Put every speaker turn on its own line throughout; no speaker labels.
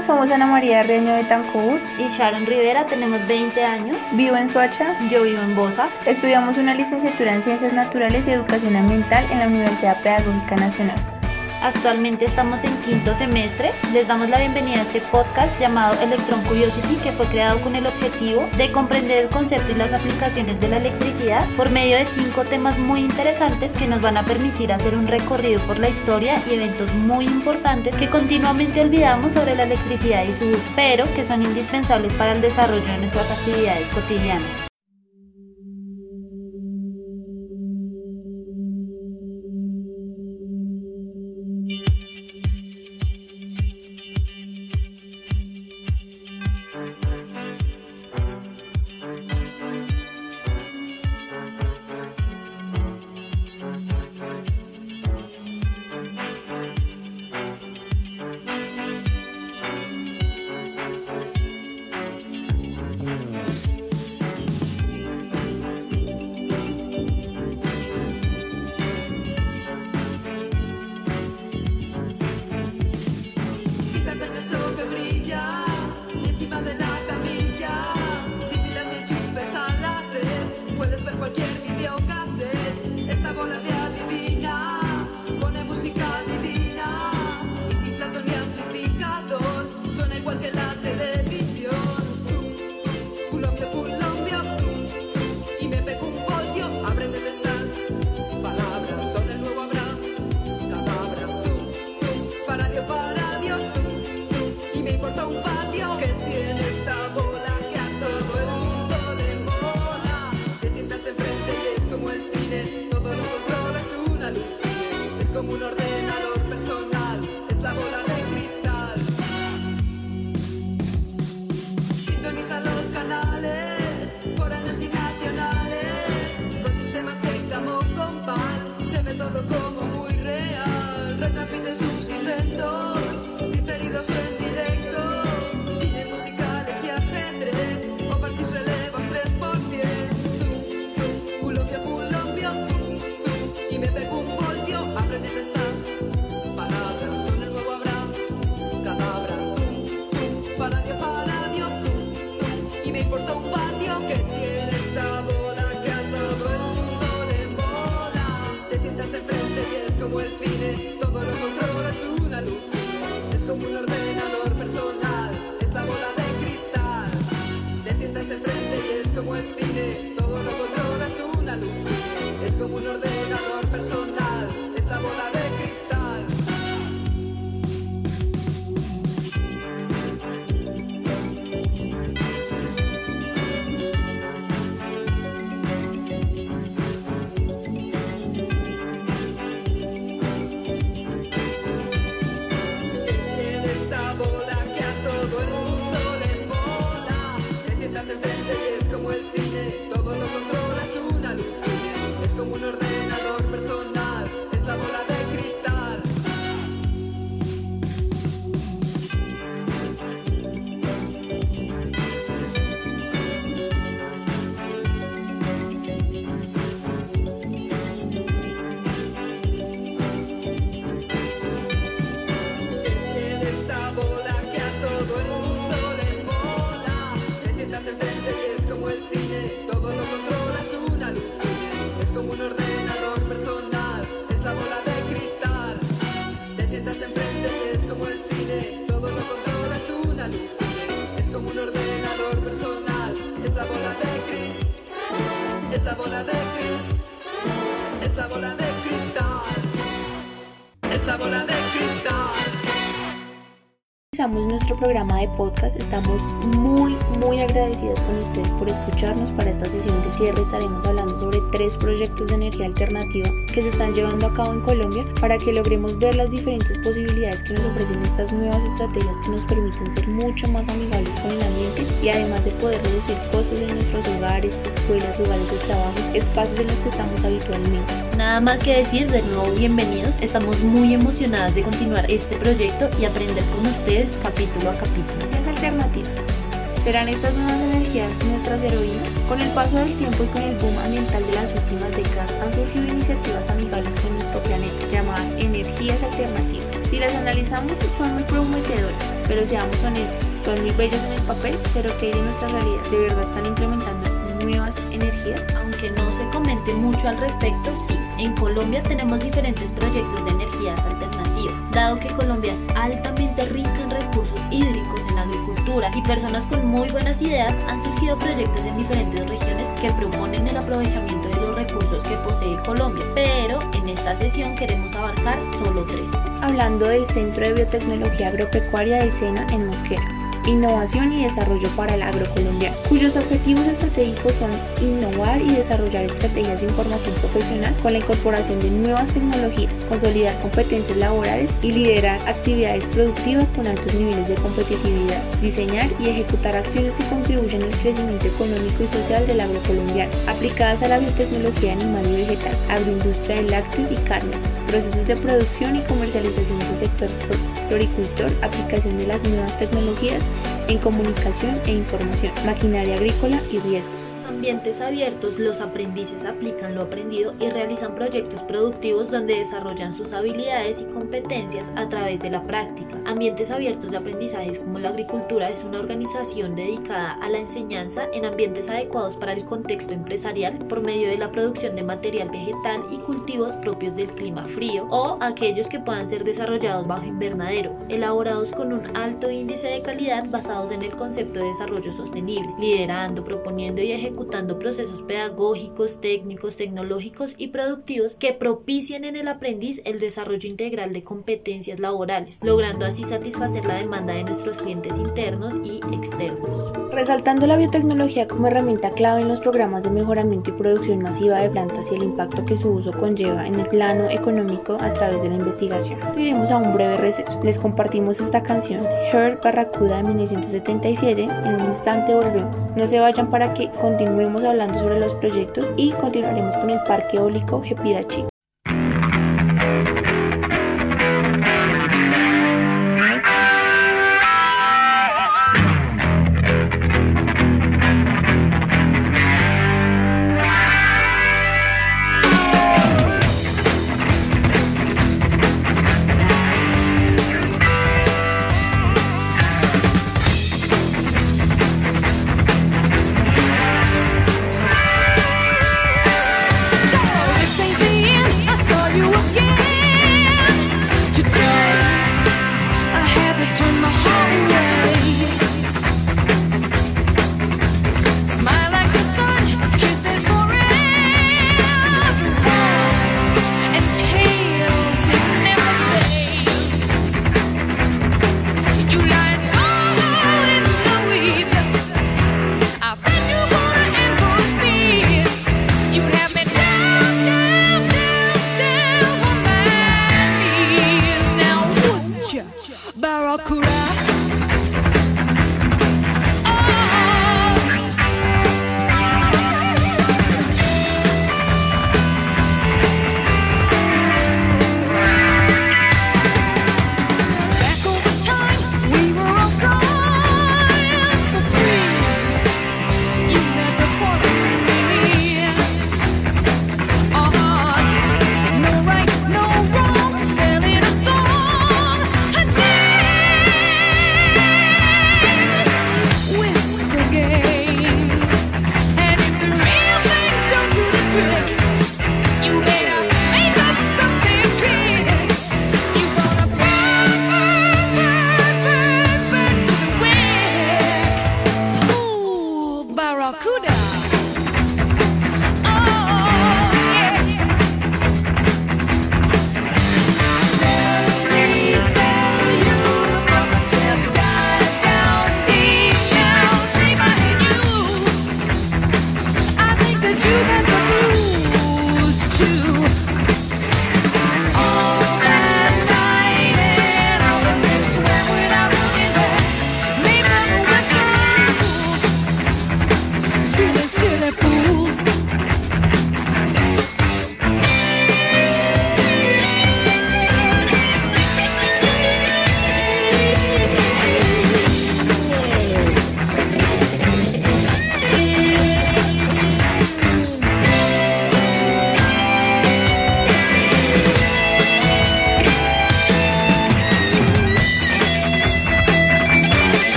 Hola, somos Ana María Reño de Tancur
y Sharon Rivera, tenemos 20 años.
Vivo en Suacha.
Yo vivo en Bosa.
Estudiamos una licenciatura en Ciencias Naturales y Educación Ambiental en la Universidad Pedagógica Nacional.
Actualmente estamos en quinto semestre. Les damos la bienvenida a este podcast llamado Electron Curiosity que fue creado con el objetivo de comprender el concepto y las aplicaciones de la electricidad por medio de cinco temas muy interesantes que nos van a permitir hacer un recorrido por la historia y eventos muy importantes que continuamente olvidamos sobre la electricidad y su uso, pero que son indispensables para el desarrollo de nuestras actividades cotidianas. un orden. como el cine, todo lo Stop. Nuestro programa de podcast. Estamos muy, muy agradecidos con ustedes por escucharnos. Para esta sesión de cierre estaremos hablando sobre tres proyectos de energía alternativa que se están llevando a cabo en Colombia para que logremos ver las diferentes posibilidades que nos ofrecen estas nuevas estrategias que nos permiten ser mucho más amigables con el ambiente y además de poder reducir costos en nuestros hogares, escuelas, lugares de trabajo, espacios en los que estamos habitualmente.
Nada más que decir, de nuevo bienvenidos. Estamos muy emocionadas de continuar este proyecto y aprender con ustedes capítulo a capítulo.
Las alternativas ¿Serán estas nuevas energías nuestras heroínas? Con el paso del tiempo y con el boom ambiental de las últimas décadas han surgido iniciativas amigables con nuestro planeta llamadas energías alternativas. Si las analizamos son muy prometedoras, pero seamos honestos, son muy bellas en el papel, pero ¿qué hay de nuestra realidad? ¿De verdad están implementando nuevas energías?
Aunque no se comente mucho al respecto, sí, en Colombia tenemos diferentes proyectos de energías alternativas, dado que Colombia es altamente rica en recursos hídricos, en agricultura y personas con muy buenas ideas han surgido proyectos en diferentes regiones que proponen el aprovechamiento de los recursos que posee Colombia, pero en esta sesión queremos abarcar solo tres.
Hablando del Centro de Biotecnología Agropecuaria de Sena en Mosquera innovación y desarrollo para el agrocolombiano, cuyos objetivos estratégicos son innovar y desarrollar estrategias de información profesional con la incorporación de nuevas tecnologías, consolidar competencias laborales y liderar actividades productivas con altos niveles de competitividad, diseñar y ejecutar acciones que contribuyan al crecimiento económico y social del agrocolombiano, aplicadas a la biotecnología animal y vegetal, agroindustria de lácteos y cárnicos, procesos de producción y comercialización del sector floricultor, aplicación de las nuevas tecnologías en comunicación e información, maquinaria agrícola y riesgos
ambientes abiertos, los aprendices aplican lo aprendido y realizan proyectos productivos donde desarrollan sus habilidades y competencias a través de la práctica. Ambientes abiertos de aprendizaje como la agricultura es una organización dedicada a la enseñanza en ambientes adecuados para el contexto empresarial por medio de la producción de material vegetal y cultivos propios del clima frío o aquellos que puedan ser desarrollados bajo invernadero, elaborados con un alto índice de calidad basados en el concepto de desarrollo sostenible, liderando, proponiendo y ejecutando procesos pedagógicos, técnicos, tecnológicos y productivos que propicien en el aprendiz el desarrollo integral de competencias laborales, logrando así satisfacer la demanda de nuestros clientes internos y externos.
Resaltando la biotecnología como herramienta clave en los programas de mejoramiento y producción masiva de plantas y el impacto que su uso conlleva en el plano económico a través de la investigación. Iremos a un breve receso. Les compartimos esta canción, Heart Barracuda de 1977. En un instante volvemos. No se vayan para que Continuemos hablando sobre los proyectos y continuaremos con el Parque Eólico Gepidachi.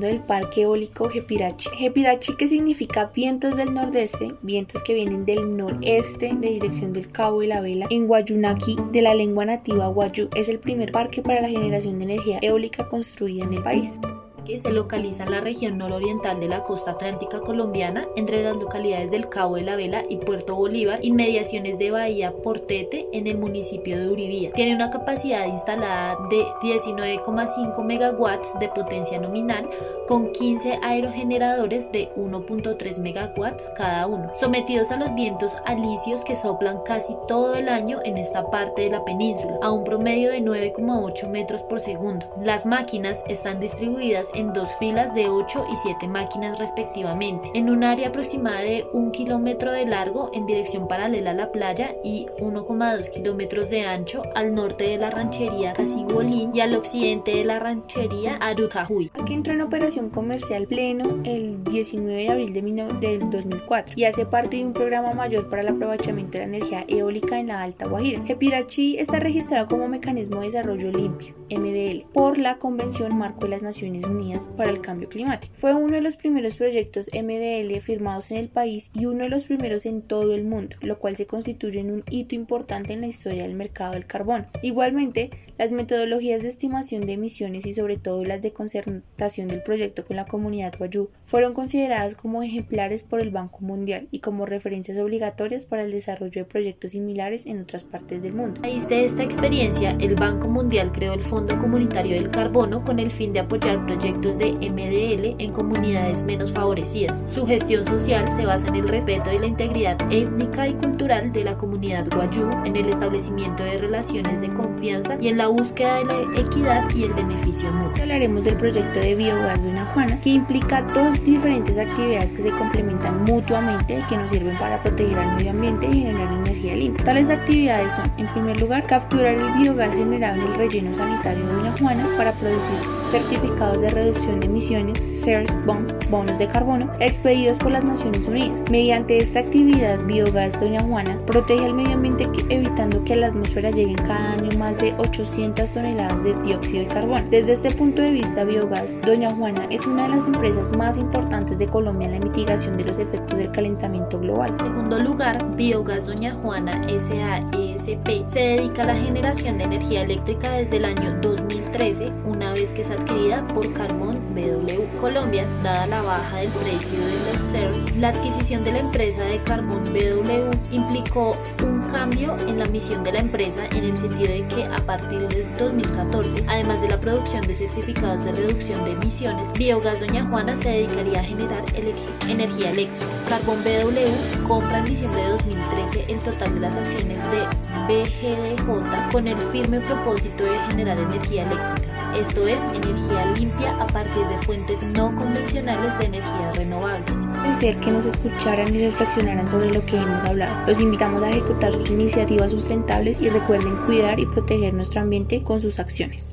Del parque eólico Jepirachi. Jepirachi que significa vientos del nordeste, vientos que vienen del noreste de dirección del Cabo y la Vela. En Guayunaki, de la lengua nativa Guayú, es el primer parque para la generación de energía eólica construida en el país
que se localiza en la región nororiental de la costa atlántica colombiana, entre las localidades del Cabo de la Vela y Puerto Bolívar, inmediaciones de Bahía Portete, en el municipio de Uribía. Tiene una capacidad instalada de 19,5 megawatts de potencia nominal, con 15 aerogeneradores de 1.3 megawatts cada uno, sometidos a los vientos alisios que soplan casi todo el año en esta parte de la península, a un promedio de 9,8 metros por segundo. Las máquinas están distribuidas en dos filas de 8 y 7 máquinas respectivamente, en un área aproximada de 1 kilómetro de largo en dirección paralela a la playa y 1,2 kilómetros de ancho al norte de la ranchería Casigolín y al occidente de la ranchería Arucajuy.
Aquí entró en operación comercial pleno el 19 de abril de del 2004 y hace parte de un programa mayor para el aprovechamiento de la energía eólica en la Alta Guajira. Epirachi está registrado como Mecanismo de Desarrollo Limpio, MDL, por la Convención Marco de las Naciones Unidas para el Cambio Climático. Fue uno de los primeros proyectos MDL firmados en el país y uno de los primeros en todo el mundo, lo cual se constituye en un hito importante en la historia del mercado del carbón. Igualmente, las metodologías de estimación de emisiones y sobre todo las de concertación del proyecto con la comunidad Guayú fueron consideradas como ejemplares por el Banco Mundial y como referencias obligatorias para el desarrollo de proyectos similares en otras partes del mundo.
A raíz de esta experiencia, el Banco Mundial creó el Fondo Comunitario del Carbono con el fin de apoyar proyectos de MDL en comunidades menos favorecidas. Su gestión social se basa en el respeto de la integridad étnica y cultural de la comunidad guayú, en el establecimiento de relaciones de confianza y en la búsqueda de la equidad y el beneficio mutuo.
Hablaremos del proyecto de biogás de una Juana, que implica dos diferentes actividades que se complementan mutuamente y que nos sirven para proteger al medio ambiente y generar energía limpia. Tales actividades son, en primer lugar, capturar el biogás generado en el relleno sanitario de una Juana para producir certificados de reducción de emisiones, CERS, bonos de carbono, expedidos por las Naciones Unidas. Mediante esta actividad, Biogás Doña Juana protege al medio ambiente evitando que a la atmósfera lleguen cada año más de 800 toneladas de dióxido de carbono. Desde este punto de vista, Biogás Doña Juana es una de las empresas más importantes de Colombia en la mitigación de los efectos del calentamiento global.
En segundo lugar, Biogás Doña Juana SAESP se dedica a la generación de energía eléctrica desde el año 2013, una vez que es adquirida por Carbon BW Colombia, dada la baja del precio de los CERS, la adquisición de la empresa de carbón BW implicó un cambio en la misión de la empresa en el sentido de que a partir de 2014, además de la producción de certificados de reducción de emisiones, Biogás Doña Juana se dedicaría a generar energía eléctrica. Carbón BW compra en diciembre de 2013 el total de las acciones de BGDJ con el firme propósito de generar energía eléctrica esto es energía limpia a partir de fuentes no convencionales de energías renovables.
ser que nos escucharan y reflexionaran sobre lo que hemos hablado. Los invitamos a ejecutar sus iniciativas sustentables y recuerden cuidar y proteger nuestro ambiente con sus acciones.